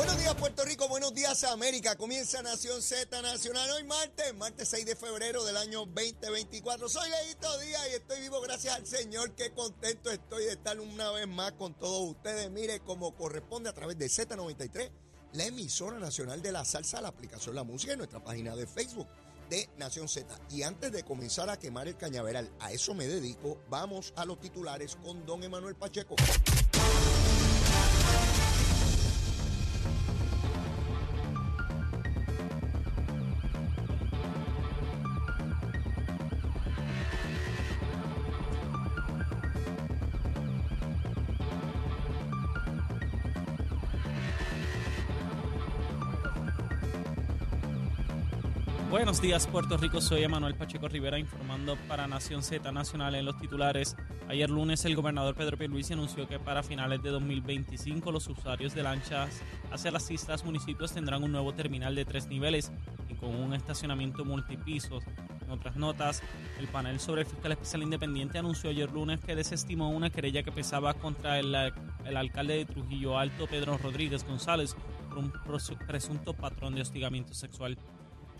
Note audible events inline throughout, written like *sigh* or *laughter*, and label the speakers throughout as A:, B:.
A: Buenos días Puerto Rico, buenos días América. Comienza Nación Z Nacional hoy martes, martes 6 de febrero del año 2024. Soy Leito Díaz y estoy vivo gracias al Señor. Qué contento estoy de estar una vez más con todos ustedes. Mire, como corresponde a través de Z93, la emisora nacional de la salsa, la aplicación La Música y nuestra página de Facebook de Nación Z. Y antes de comenzar a quemar el cañaveral, a eso me dedico, vamos a los titulares con don Emanuel Pacheco.
B: Buenos días Puerto Rico, soy Emanuel Pacheco Rivera informando para Nación Z Nacional en los titulares. Ayer lunes el gobernador Pedro Pierluisi anunció que para finales de 2025 los usuarios de lanchas hacia las islas municipios tendrán un nuevo terminal de tres niveles y con un estacionamiento multipisos. En otras notas, el panel sobre el fiscal especial independiente anunció ayer lunes que desestimó una querella que pesaba contra el, el alcalde de Trujillo Alto, Pedro Rodríguez González, por un presunto patrón de hostigamiento sexual.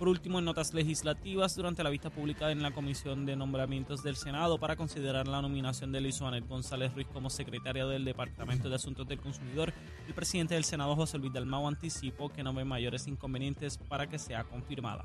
B: Por último, en notas legislativas, durante la vista pública en la Comisión de Nombramientos del Senado para considerar la nominación de Lizuanel González Ruiz como secretaria del Departamento de Asuntos del Consumidor, el presidente del Senado, José Luis Dalmau, anticipó que no ve mayores inconvenientes para que sea confirmada.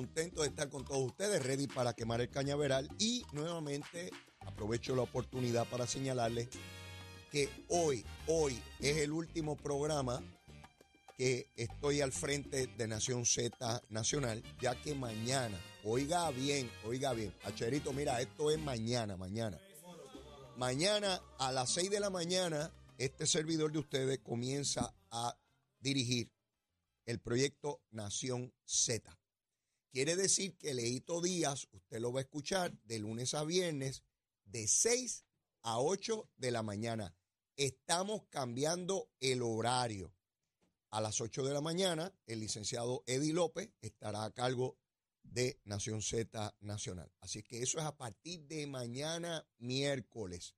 A: contento de estar con todos ustedes, ready para quemar el cañaveral y nuevamente aprovecho la oportunidad para señalarles que hoy, hoy es el último programa que estoy al frente de Nación Z Nacional, ya que mañana, oiga bien, oiga bien, Acherito, mira, esto es mañana, mañana. Mañana a las 6 de la mañana, este servidor de ustedes comienza a dirigir el proyecto Nación Z. Quiere decir que Leito Díaz, usted lo va a escuchar de lunes a viernes, de 6 a 8 de la mañana. Estamos cambiando el horario. A las 8 de la mañana, el licenciado Eddie López estará a cargo de Nación Z Nacional. Así que eso es a partir de mañana miércoles.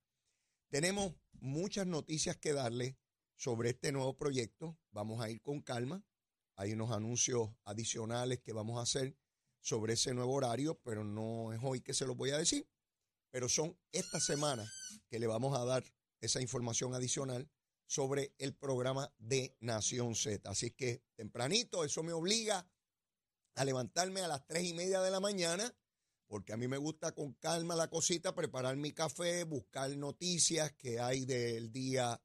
A: Tenemos muchas noticias que darle sobre este nuevo proyecto. Vamos a ir con calma. Hay unos anuncios adicionales que vamos a hacer sobre ese nuevo horario, pero no es hoy que se los voy a decir. Pero son esta semana que le vamos a dar esa información adicional sobre el programa de Nación Z. Así que tempranito, eso me obliga a levantarme a las tres y media de la mañana, porque a mí me gusta con calma la cosita, preparar mi café, buscar noticias que hay del día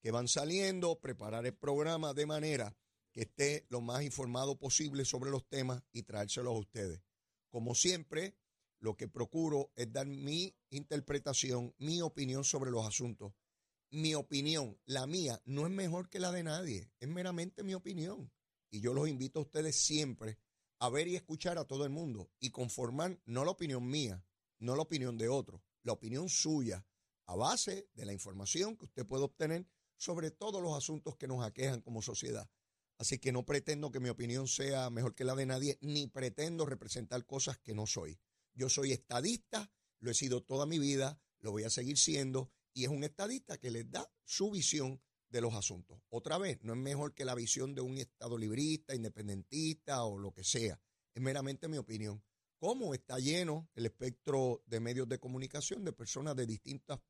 A: que van saliendo, preparar el programa de manera que esté lo más informado posible sobre los temas y traérselos a ustedes. Como siempre, lo que procuro es dar mi interpretación, mi opinión sobre los asuntos mi opinión, la mía, no es mejor que la de nadie, es meramente mi opinión. Y yo los invito a ustedes siempre a ver y escuchar a todo el mundo y conformar no la opinión mía, no la opinión de otro, la opinión suya, a base de la información que usted puede obtener sobre todos los asuntos que nos aquejan como sociedad. Así que no pretendo que mi opinión sea mejor que la de nadie, ni pretendo representar cosas que no soy. Yo soy estadista, lo he sido toda mi vida, lo voy a seguir siendo y es un estadista que les da su visión de los asuntos. Otra vez, no es mejor que la visión de un Estado librista, independentista o lo que sea. Es meramente mi opinión. ¿Cómo está lleno el espectro de medios de comunicación de personas de distintos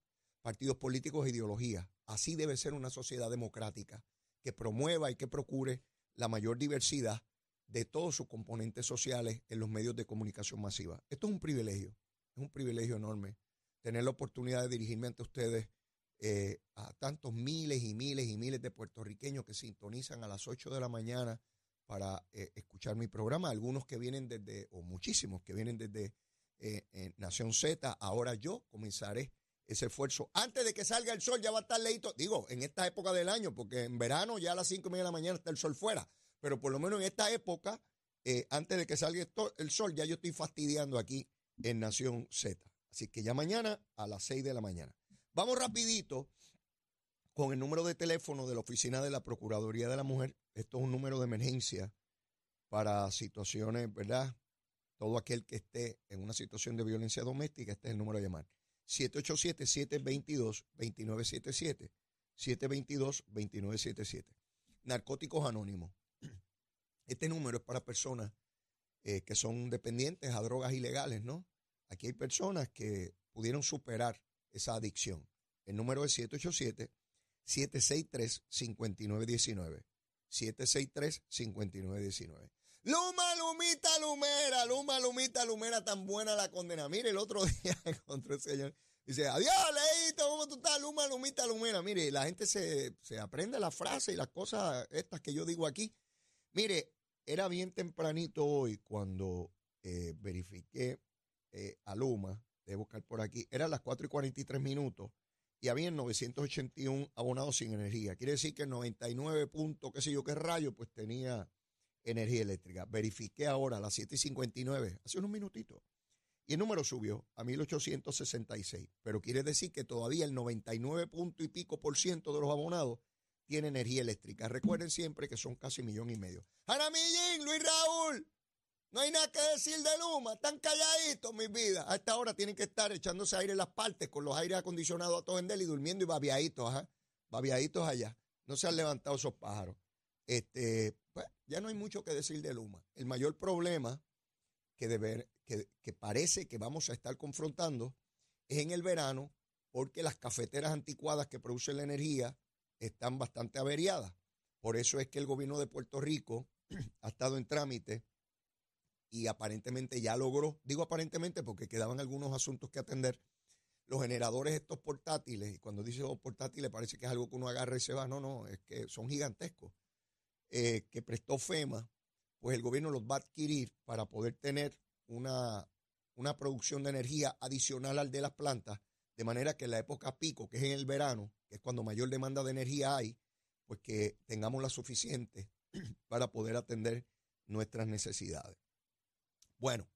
A: partidos políticos e ideologías? Así debe ser una sociedad democrática que promueva y que procure la mayor diversidad de todos sus componentes sociales en los medios de comunicación masiva. Esto es un privilegio, es un privilegio enorme tener la oportunidad de dirigirme ante ustedes eh, a tantos miles y miles y miles de puertorriqueños que sintonizan a las 8 de la mañana para eh, escuchar mi programa, algunos que vienen desde, o muchísimos que vienen desde eh, Nación Z, ahora yo comenzaré ese esfuerzo. Antes de que salga el sol ya va a estar leíto, digo, en esta época del año, porque en verano ya a las 5 y media de la mañana está el sol fuera, pero por lo menos en esta época, eh, antes de que salga el sol, ya yo estoy fastidiando aquí en Nación Z. Así que ya mañana a las 6 de la mañana. Vamos rapidito con el número de teléfono de la oficina de la Procuraduría de la Mujer. Esto es un número de emergencia para situaciones, ¿verdad? Todo aquel que esté en una situación de violencia doméstica, este es el número a llamar. 787-722-2977. 722-2977. Narcóticos Anónimos. Este número es para personas eh, que son dependientes a drogas ilegales, ¿no? Aquí hay personas que pudieron superar esa adicción. El número es 787-763-5919. 763-5919. Luma, Lumita, Lumera, Luma, Lumita, Lumera, tan buena la condena. Mire, el otro *laughs* día encontré el señor. Dice, adiós, Leito, ¿cómo tú estás? Luma, Lumita, Lumera. Mire, la gente se, se aprende la frase y las cosas estas que yo digo aquí. Mire, era bien tempranito hoy cuando eh, verifiqué eh, a Luma, de buscar por aquí, eran las 4 y 43 minutos y había 981 abonados sin energía. Quiere decir que el 99 puntos, qué sé yo, qué rayo, pues tenía energía eléctrica. Verifiqué ahora a las 7 y 59, hace unos minutitos, y el número subió a 1866. Pero quiere decir que todavía el 99 punto y pico por ciento de los abonados tiene energía eléctrica. Recuerden siempre que son casi millón y medio. Jaramillín, Luis Raúl, no hay nada que decir de Luma, están calladitos, mis vidas. A esta hora tienen que estar echándose aire en las partes con los aires acondicionados a todo en y durmiendo y babiaditos, ajá. Babiaditos allá. No se han levantado esos pájaros. Este, pues, ya no hay mucho que decir de Luma. El mayor problema que, deber, que, que parece que vamos a estar confrontando es en el verano, porque las cafeteras anticuadas que producen la energía están bastante averiadas. Por eso es que el gobierno de Puerto Rico *clears throat* ha estado en trámite y aparentemente ya logró, digo aparentemente porque quedaban algunos asuntos que atender, los generadores estos portátiles, y cuando dice portátiles parece que es algo que uno agarra y se va, no, no, es que son gigantescos, eh, que prestó FEMA, pues el gobierno los va a adquirir para poder tener una, una producción de energía adicional al de las plantas, de manera que en la época pico, que es en el verano, que es cuando mayor demanda de energía hay, pues que tengamos la suficiente *clears throat* para poder atender nuestras necesidades. Bueno,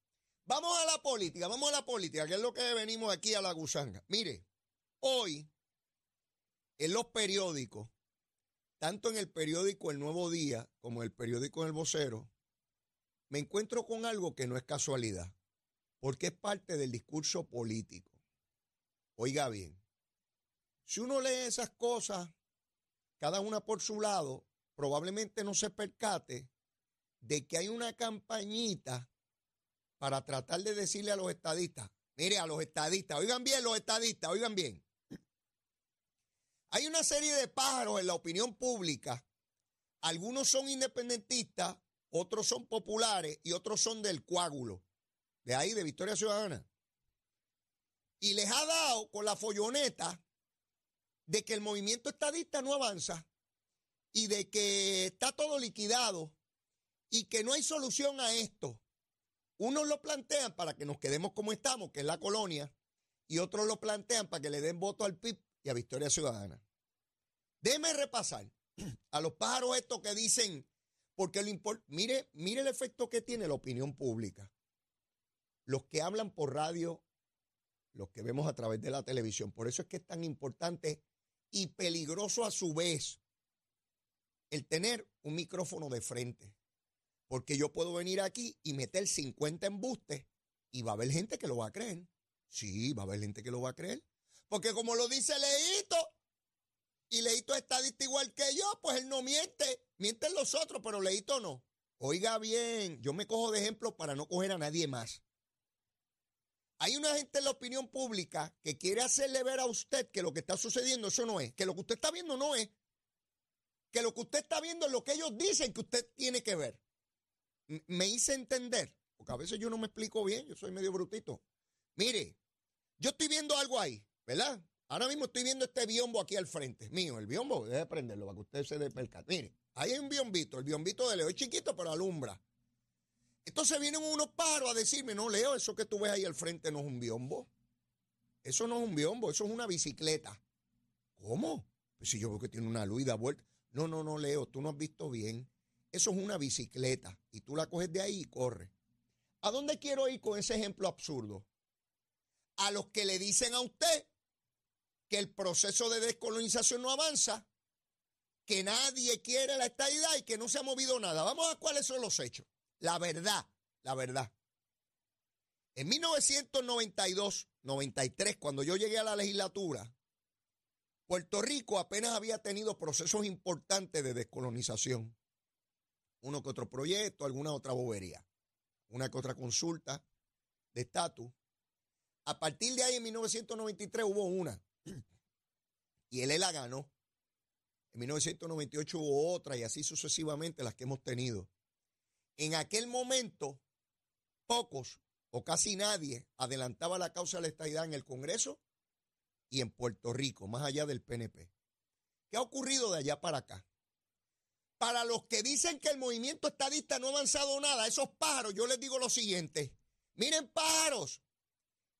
A: vamos a la política, vamos a la política, que es lo que venimos aquí a la gusanga. Mire, hoy en los periódicos, tanto en el periódico El Nuevo Día como en el periódico El Vocero, me encuentro con algo que no es casualidad, porque es parte del discurso político. Oiga bien, si uno lee esas cosas, cada una por su lado, probablemente no se percate de que hay una campañita para tratar de decirle a los estadistas, mire, a los estadistas, oigan bien los estadistas, oigan bien. Hay una serie de pájaros en la opinión pública. Algunos son independentistas, otros son populares y otros son del coágulo. De ahí, de Victoria Ciudadana. Y les ha dado con la folloneta de que el movimiento estadista no avanza y de que está todo liquidado y que no hay solución a esto. Unos lo plantean para que nos quedemos como estamos, que es la colonia, y otros lo plantean para que le den voto al PIB y a Victoria Ciudadana. Déjeme repasar *clears throat* a los pájaros estos que dicen, porque lo mire, mire el efecto que tiene la opinión pública. Los que hablan por radio, los que vemos a través de la televisión. Por eso es que es tan importante y peligroso a su vez el tener un micrófono de frente. Porque yo puedo venir aquí y meter 50 embustes y va a haber gente que lo va a creer. Sí, va a haber gente que lo va a creer. Porque como lo dice Leito, y Leito es estadista igual que yo, pues él no miente. Mienten los otros, pero Leito no. Oiga bien, yo me cojo de ejemplo para no coger a nadie más. Hay una gente en la opinión pública que quiere hacerle ver a usted que lo que está sucediendo eso no es, que lo que usted está viendo no es, que lo que usted está viendo es lo que ellos dicen que usted tiene que ver me hice entender, porque a veces yo no me explico bien, yo soy medio brutito. Mire, yo estoy viendo algo ahí, ¿verdad? Ahora mismo estoy viendo este biombo aquí al frente, mío, el biombo, déjeme prenderlo para que usted se dé. Mire, ahí hay un biombito, el biombito de Leo es chiquito, pero alumbra. Entonces vienen unos paros a decirme, no, Leo, eso que tú ves ahí al frente no es un biombo. Eso no es un biombo, eso es una bicicleta. ¿Cómo? Pues si yo veo que tiene una luz y da vuelta. No, no, no, Leo, tú no has visto bien. Eso es una bicicleta y tú la coges de ahí y corres. ¿A dónde quiero ir con ese ejemplo absurdo? A los que le dicen a usted que el proceso de descolonización no avanza, que nadie quiere la estadidad y que no se ha movido nada. Vamos a cuáles son los hechos. La verdad, la verdad. En 1992, 93, cuando yo llegué a la legislatura, Puerto Rico apenas había tenido procesos importantes de descolonización. Uno que otro proyecto, alguna otra bobería, una que otra consulta de estatus. A partir de ahí, en 1993, hubo una. *clears throat* Y él la ganó. En 1998 hubo otra y así sucesivamente las que hemos tenido. En aquel momento, pocos o casi nadie adelantaba la causa de la estadidad en el Congreso y en Puerto Rico, más allá del PNP. ¿Qué ha ocurrido de allá para acá? Para los que dicen que el movimiento estadista no ha avanzado nada, esos pájaros, yo les digo lo siguiente. Miren pájaros,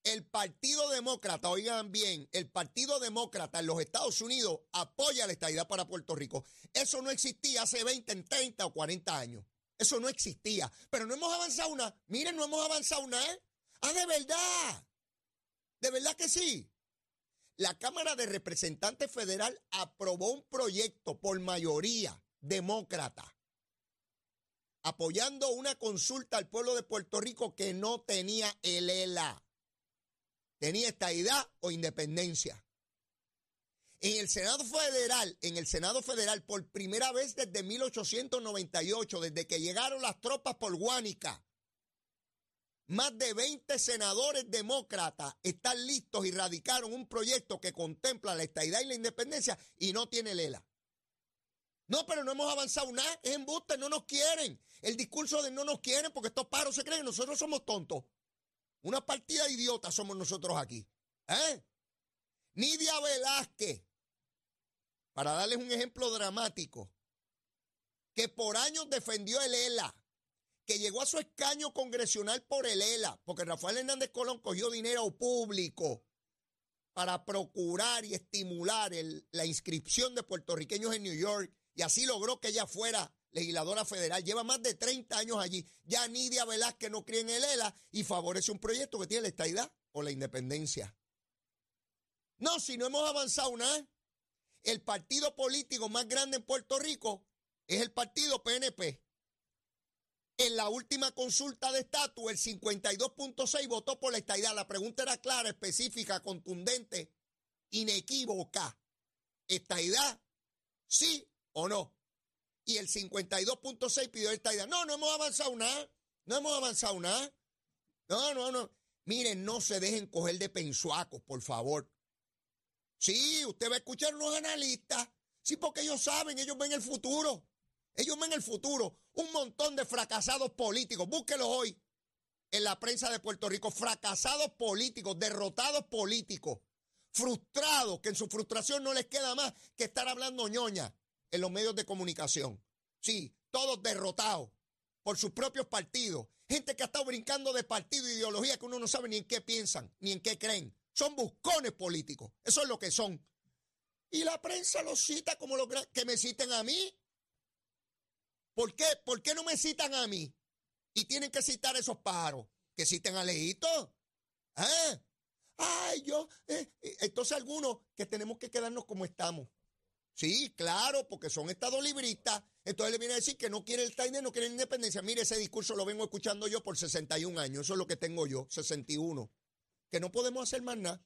A: el Partido Demócrata, oigan bien, el Partido Demócrata en los Estados Unidos apoya la estadidad para Puerto Rico. Eso no existía hace 20, 30 o 40 años. Eso no existía. Pero no hemos avanzado una. Miren, no hemos avanzado una. ¿eh? Ah, de verdad. De verdad que sí. La Cámara de Representantes Federal aprobó un proyecto por mayoría demócrata apoyando una consulta al pueblo de Puerto Rico que no tenía el ELA tenía estadidad o independencia. En el Senado Federal, en el Senado Federal, por primera vez desde 1898, desde que llegaron las tropas por Guánica, más de 20 senadores demócratas están listos y radicaron un proyecto que contempla la estadidad y la independencia y no tiene lela. No, pero no hemos avanzado nada, es embuste, no nos quieren. El discurso de no nos quieren porque estos paros se creen, nosotros somos tontos. Una partida de idiotas somos nosotros aquí. ¿Eh? Nidia Velázquez, para darles un ejemplo dramático, que por años defendió el ELA, que llegó a su escaño congresional por el ELA, porque Rafael Hernández Colón cogió dinero público para procurar y estimular la inscripción de puertorriqueños en New York, y así logró que ella fuera legisladora federal, lleva más de 30 años allí. Ya Nidia Velázquez no cree en el ELA y favorece un proyecto que tiene la estadidad o la independencia. No, si no hemos avanzado nada. El partido político más grande en Puerto Rico es el partido PNP. En la última consulta de estatus, el 52.6 votó por la estadidad. La pregunta era clara, específica, contundente, inequívoca. ¿Estadidad? ¿Sí o no? Y el 52.6 pidió esta idea. No, no hemos avanzado nada. No hemos avanzado nada. No, no, no. Miren, no se dejen coger de pensuacos, por favor. Sí, usted va a escuchar a unos analistas. Sí, porque ellos saben, ellos ven el futuro. Ellos ven el futuro. Un montón de fracasados políticos. Búsquelos hoy en la prensa de Puerto Rico. Fracasados políticos, derrotados políticos. Frustrados, que en su frustración no les queda más que estar hablando ñoña en los medios de comunicación. Sí, todos derrotados por sus propios partidos. Gente que ha estado brincando de partido ideología que uno no sabe ni en qué piensan, ni en qué creen. Son buscones políticos. Eso es lo que son. Y la prensa los cita como los que me citen a mí. ¿Por qué? ¿Por qué no me citan a mí? Y tienen que citar a esos pájaros. Que citen a Leito. ¿Eh? Ay, yo. Eh, eh, entonces algunos que tenemos que quedarnos como estamos. Sí, claro, porque son estados libristas. Entonces le viene a decir que no quiere el Tainer, no quiere la independencia. Mire, ese discurso lo vengo escuchando yo por 61 años. Eso es lo que tengo yo, 61. Que no podemos hacer más nada.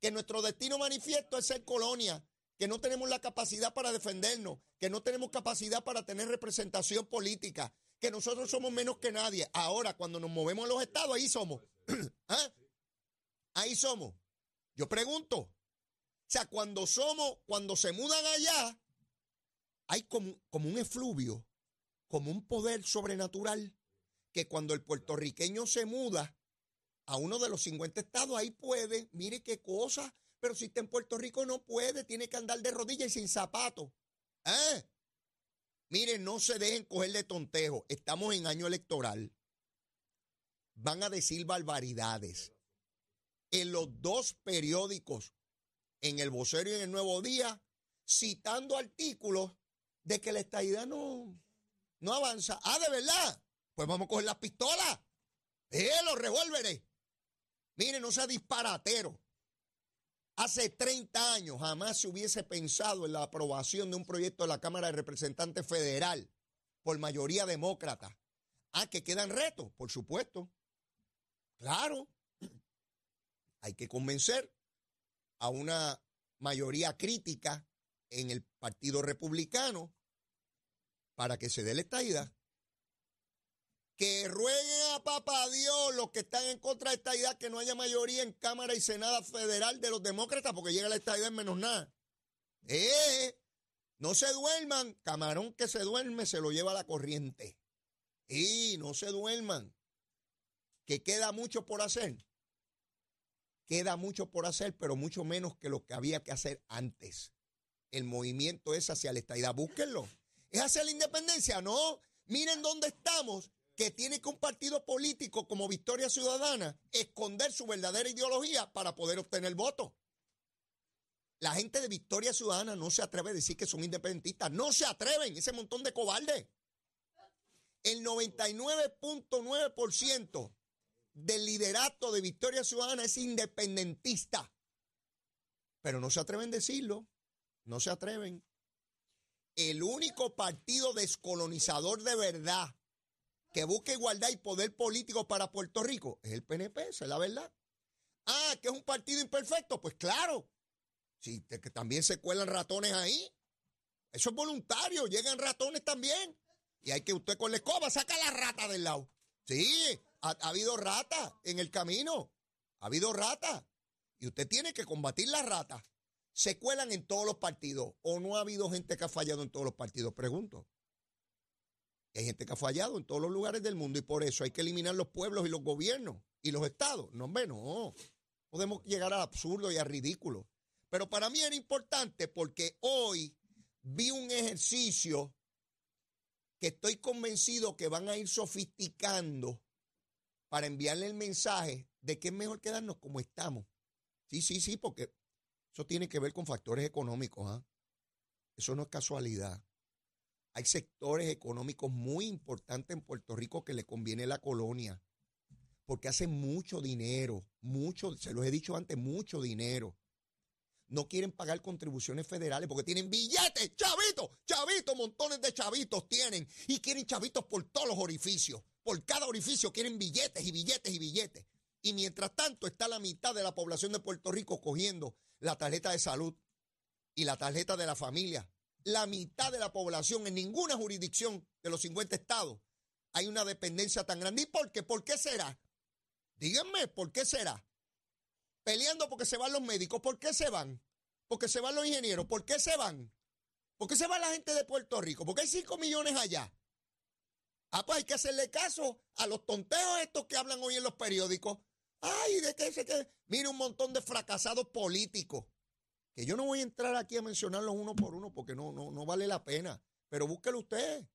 A: Que nuestro destino manifiesto es ser colonia. Que no tenemos la capacidad para defendernos. Que no tenemos capacidad para tener representación política. Que nosotros somos menos que nadie. Ahora, cuando nos movemos a los estados, ahí somos. *clears throat* ¿Ah? Ahí somos. Yo pregunto, sea, cuando somos, cuando se mudan allá, hay como, como un efluvio, como un poder sobrenatural, que cuando el puertorriqueño se muda a uno de los 50 estados, ahí puede, mire qué cosa, pero si está en Puerto Rico no puede, tiene que andar de rodillas y sin zapatos. ¿Eh? Mire, no se dejen coger de tontejo, estamos en año electoral. Van a decir barbaridades. en los dos periódicos, en el vocero y en el Nuevo Día, citando artículos de que la estadidad no, no avanza. Ah, de verdad. Pues vamos a coger las pistolas. Eh, los revólveres. Mire, no sea disparatero. Hace 30 años jamás se hubiese pensado en la aprobación de un proyecto de la Cámara de Representantes Federal por mayoría demócrata. Ah, que quedan retos, por supuesto. Claro. *clears throat* Hay que convencer a una mayoría crítica en el Partido Republicano para que se dé la estadidad. Que rueguen a papá Dios los que están en contra de esta idea que no haya mayoría en Cámara y Senado Federal de los demócratas porque llega la estadidad en menos nada. ¡Eh! No se duerman. Camarón que se duerme se lo lleva la corriente. Y no se duerman. Que queda mucho por hacer. Queda mucho por hacer, pero mucho menos que lo que había que hacer antes. El movimiento es hacia la estadidad. Búsquenlo. ¿Es hacia la independencia? No. Miren dónde estamos que tiene que un partido político como Victoria Ciudadana esconder su verdadera ideología para poder obtener votos. La gente de Victoria Ciudadana no se atreve a decir que son independentistas. No se atreven, ese montón de cobardes. El 99.9% del liderato de Victoria Ciudadana es independentista. Pero no se atreven a decirlo. No se atreven. El único partido descolonizador de verdad que busca igualdad y poder político para Puerto Rico es el PNP, esa es la verdad. Ah, que es un partido imperfecto, pues claro. Sí, que también se cuelan ratones ahí. Eso es voluntario, llegan ratones también. Y hay que usted con la escoba saca la rata del lado. Sí, ha, ha habido rata en el camino. Ha habido rata. Y usted tiene que combatir la rata. Se cuelan en todos los partidos. ¿O no ha habido gente que ha fallado en todos los partidos? Pregunto. Hay gente que ha fallado en todos los lugares del mundo y por eso hay que eliminar los pueblos y los gobiernos y los estados. No, hombre, no. Podemos llegar al absurdo y al ridículo. Pero para mí era importante porque hoy vi un ejercicio que estoy convencido que van a ir sofisticando para enviarle el mensaje de que es mejor quedarnos como estamos. Sí, sí, sí, porque eso tiene que ver con factores económicos. ¿ah? Eso no es casualidad. Hay sectores económicos muy importantes en Puerto Rico que le conviene la colonia, porque hacen mucho dinero, mucho, se los he dicho antes, mucho dinero. No quieren pagar contribuciones federales porque tienen billetes, chavitos, chavitos, montones de chavitos tienen y quieren chavitos por todos los orificios. Por cada orificio quieren billetes y billetes y billetes. Y mientras tanto está la mitad de la población de Puerto Rico cogiendo la tarjeta de salud y la tarjeta de la familia la mitad de la población en ninguna jurisdicción de los 50 estados hay una dependencia tan grande. ¿Y por qué? ¿Por qué será? Díganme, ¿por qué será? Peleando porque se van los médicos, ¿por qué se van? Porque se van los ingenieros, ¿por qué se van? ¿Por qué se va la gente de Puerto Rico? Porque hay 5 millones allá. Ah, pues hay que hacerle caso a los tonteos estos que hablan hoy en los periódicos. Ay, de qué se que. Mire un montón de fracasados políticos que yo no voy a entrar aquí a mencionarlos uno por uno porque no, no, no vale la pena. Pero búsquelo usted.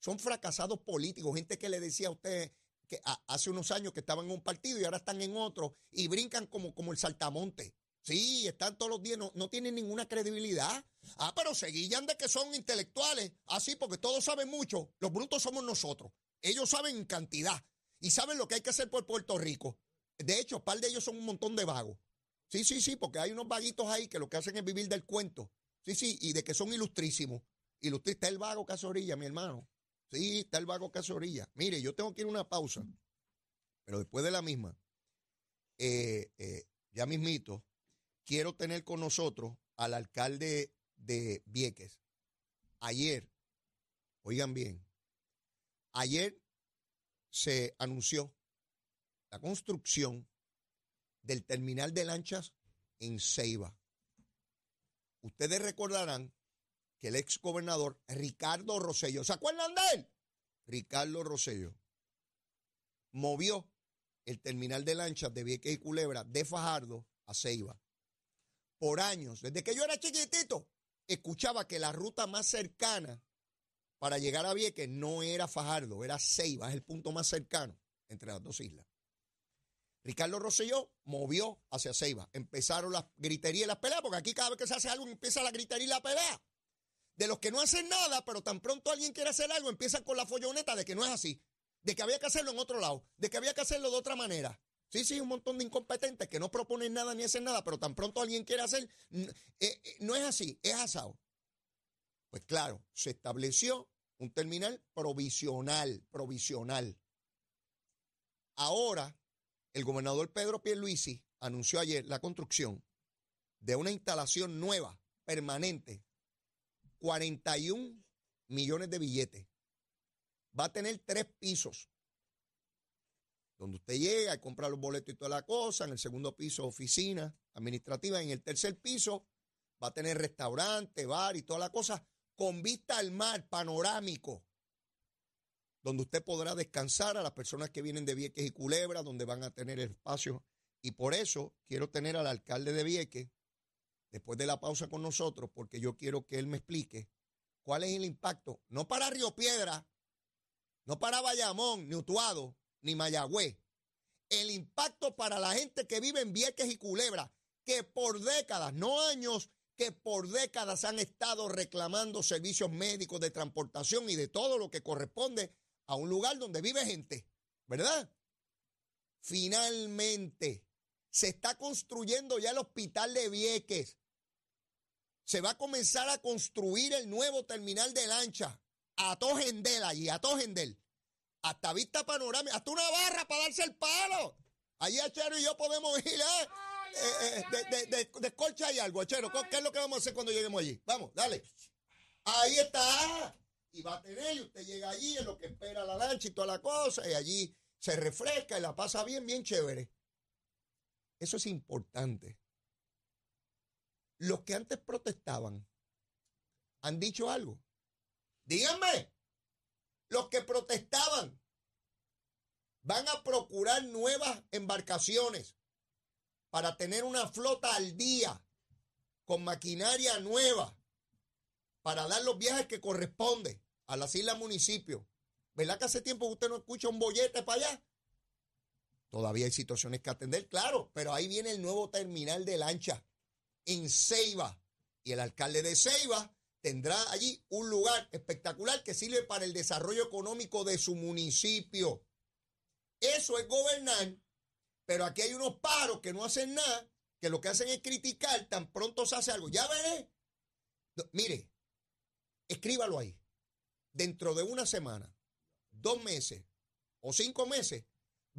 A: Son fracasados políticos, gente que le decía a usted que hace unos años que estaban en un partido y ahora están en otro y brincan como, como el saltamonte. Sí, están todos los días, no, no tienen ninguna credibilidad. Ah, pero se de que son intelectuales. Así, ah, porque todos saben mucho. Los brutos somos nosotros. Ellos saben en cantidad y saben lo que hay que hacer por Puerto Rico. De hecho, par de ellos son un montón de vagos. Sí, sí, sí, porque hay unos vaguitos ahí que lo que hacen es vivir del cuento. Sí, sí, y de que son ilustrísimos. Ilustrista está el vago Casorilla, mi hermano. Sí, está el vago Casorilla. Mire, yo tengo que ir a una pausa, pero después de la misma, eh, eh, ya mismito, quiero tener con nosotros al alcalde de Vieques. Ayer, oigan bien, ayer se anunció la construcción del terminal de lanchas en Ceiba. Ustedes recordarán que el ex gobernador Ricardo Rosello, ¿se acuerdan de él? Ricardo Rosello movió el terminal de lanchas de Vieques y Culebra de Fajardo a Ceiba. Por años, desde que yo era chiquitito, escuchaba que la ruta más cercana para llegar a Vieques no era Fajardo, era Ceiba, es el punto más cercano entre las dos islas. Ricardo Rosselló movió hacia Ceiba. Empezaron las griterías y las peleas, porque aquí cada vez que se hace algo empieza la gritería y la pelea. De los que no hacen nada, pero tan pronto alguien quiere hacer algo, empiezan con la folloneta de que no es así, de que había que hacerlo en otro lado, de que había que hacerlo de otra manera. Sí, sí, un montón de incompetentes que no proponen nada ni hacen nada, pero tan pronto alguien quiere hacer, eh, eh, no es así, es asado. Pues claro, se estableció un terminal provisional, provisional. Ahora, el gobernador Pedro Pierluisi anunció ayer la construcción de una instalación nueva, permanente, 41 millones de billetes. Va a tener tres pisos, donde usted llega y compra los boletos y toda la cosa. En el segundo piso, oficina administrativa. En el tercer piso, va a tener restaurante, bar y toda la cosa, con vista al mar, panorámico donde usted podrá descansar a las personas que vienen de Vieques y Culebra, donde van a tener espacio. Y por eso quiero tener al alcalde de Vieques después de la pausa con nosotros, porque yo quiero que él me explique cuál es el impacto, no para Río Piedra, no para Bayamón, ni Utuado, ni Mayagüez, el impacto para la gente que vive en Vieques y Culebra, que por décadas, no años, que por décadas han estado reclamando servicios médicos de transportación y de todo lo que corresponde a un lugar donde vive gente, ¿verdad? Finalmente, se está construyendo ya el hospital de Vieques. Se va a comenzar a construir el nuevo terminal de lancha. A Tojendel allí, a Tojendel. Hasta vista panorámica, hasta una barra para darse el palo. Allí Achero y yo podemos ir, ¿eh? eh, eh de, de, escolcha y algo, Achero. ¿Qué es lo que vamos a hacer cuando lleguemos allí? Vamos, dale. Ahí está y va a tener, y usted llega allí en lo que espera la lancha y toda la cosa, y allí se refresca y la pasa bien, bien chévere. Eso es importante. Los que antes protestaban han dicho algo. Díganme, los que protestaban van a procurar nuevas embarcaciones para tener una flota al día con maquinaria nueva para dar los viajes que corresponden a las islas municipios. ¿Verdad que hace tiempo usted no escucha un bollete para allá? Todavía hay situaciones que atender, claro, pero ahí viene el nuevo terminal de lancha en Ceiba. Y el alcalde de Ceiba tendrá allí un lugar espectacular que sirve para el desarrollo económico de su municipio. Eso es gobernar, pero aquí hay unos paros que no hacen nada, que lo que hacen es criticar, tan pronto se hace algo. Ya veré. mire, escríbalo ahí dentro de una semana, dos meses o cinco meses,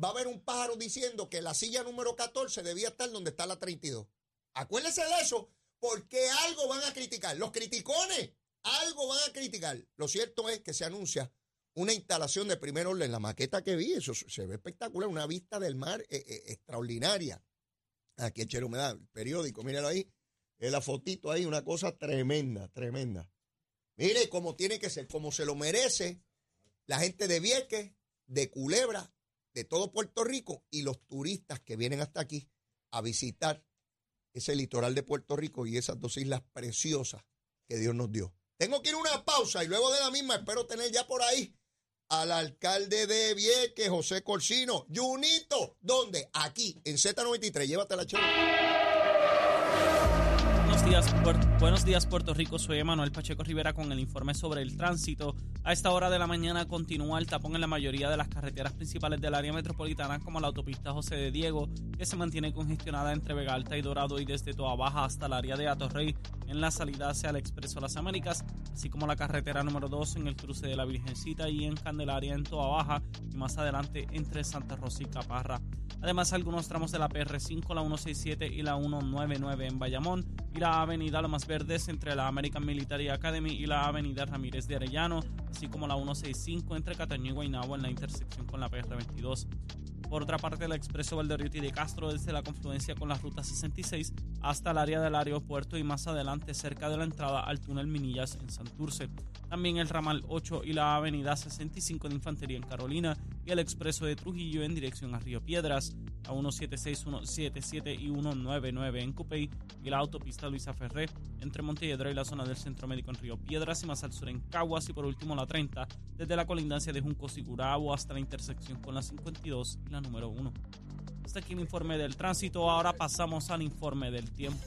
A: va a haber un pájaro diciendo que la silla número 14 debía estar donde está la 32. Acuérdese de eso, porque algo van a criticar. Los criticones, algo van a criticar. Lo cierto es que se anuncia una instalación de primer orden. La maqueta que vi, eso se ve espectacular, una vista del mar eh, eh, extraordinaria. Aquí en Chero el periódico, míralo ahí. La fotito ahí, una cosa tremenda, tremenda. Mire cómo tiene que ser, como se lo merece la gente de Vieques, de Culebra, de todo Puerto Rico y los turistas que vienen hasta aquí a visitar ese litoral de Puerto Rico y esas dos islas preciosas que Dios nos dio. Tengo que ir a una pausa y luego de la misma espero tener ya por ahí al alcalde de Vieques, José Corsino. Junito, ¿dónde? Aquí, en Z93. Llévatela,
B: buenos días Puerto Rico, soy Emanuel Pacheco Rivera con el informe sobre el tránsito. A esta hora de la mañana continúa el tapón en la mayoría de las carreteras principales del área metropolitana como la autopista José de Diego, que se mantiene congestionada entre Vega Alta y Dorado y desde Toa Baja hasta el área de Atorrey en la salida hacia el Expreso Las Américas, así como la carretera número 2 en el cruce de la Virgencita y en Candelaria en Toa Baja y más adelante entre Santa Rosa y Caparra. Además, algunos tramos de la PR5, la 167 y la 199 en Bayamón y la avenida Lomas Verdes entre la American Military Academy y la avenida Ramírez de Arellano, así como la 165 entre Cataño y Guaynabo en la intersección con la PR22. Por otra parte, el expreso Valderriti de Castro desde la confluencia con la ruta 66 hasta el área del aeropuerto y más adelante cerca de la entrada al túnel Minillas en Santurce. También el ramal 8 y la avenida 65 de Infantería en Carolina y el expreso de Trujillo en dirección a Río Piedras, a 176, 177 y 199 en Cupey y la autopista Luisa Ferré entre Montelledra y la zona del Centro Médico en Río Piedras y más al sur en Caguas y por último la 30 desde la colindancia de Junco Sigurabo hasta la intersección con la 52 y la número 1. Hasta aquí el informe del tránsito. Ahora pasamos al informe del tiempo.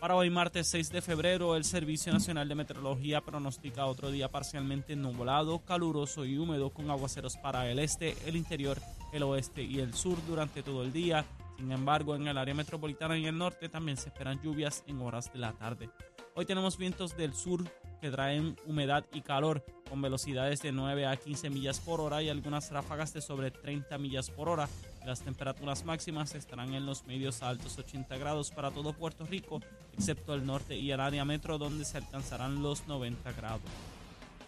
B: Para hoy, martes 6 de febrero, el Servicio Nacional de Meteorología pronostica otro día parcialmente nublado, caluroso y húmedo con aguaceros para el este, el interior, el oeste y el sur durante todo el día. Sin embargo, en el área metropolitana y el norte también se esperan lluvias en horas de la tarde. Hoy tenemos vientos del sur que traen humedad y calor con velocidades de 9 a 15 millas por hora y algunas ráfagas de sobre 30 millas por hora. Las temperaturas máximas estarán en los medios a altos 80 grados para todo Puerto Rico, excepto el norte y el área metro donde se alcanzarán los 90 grados.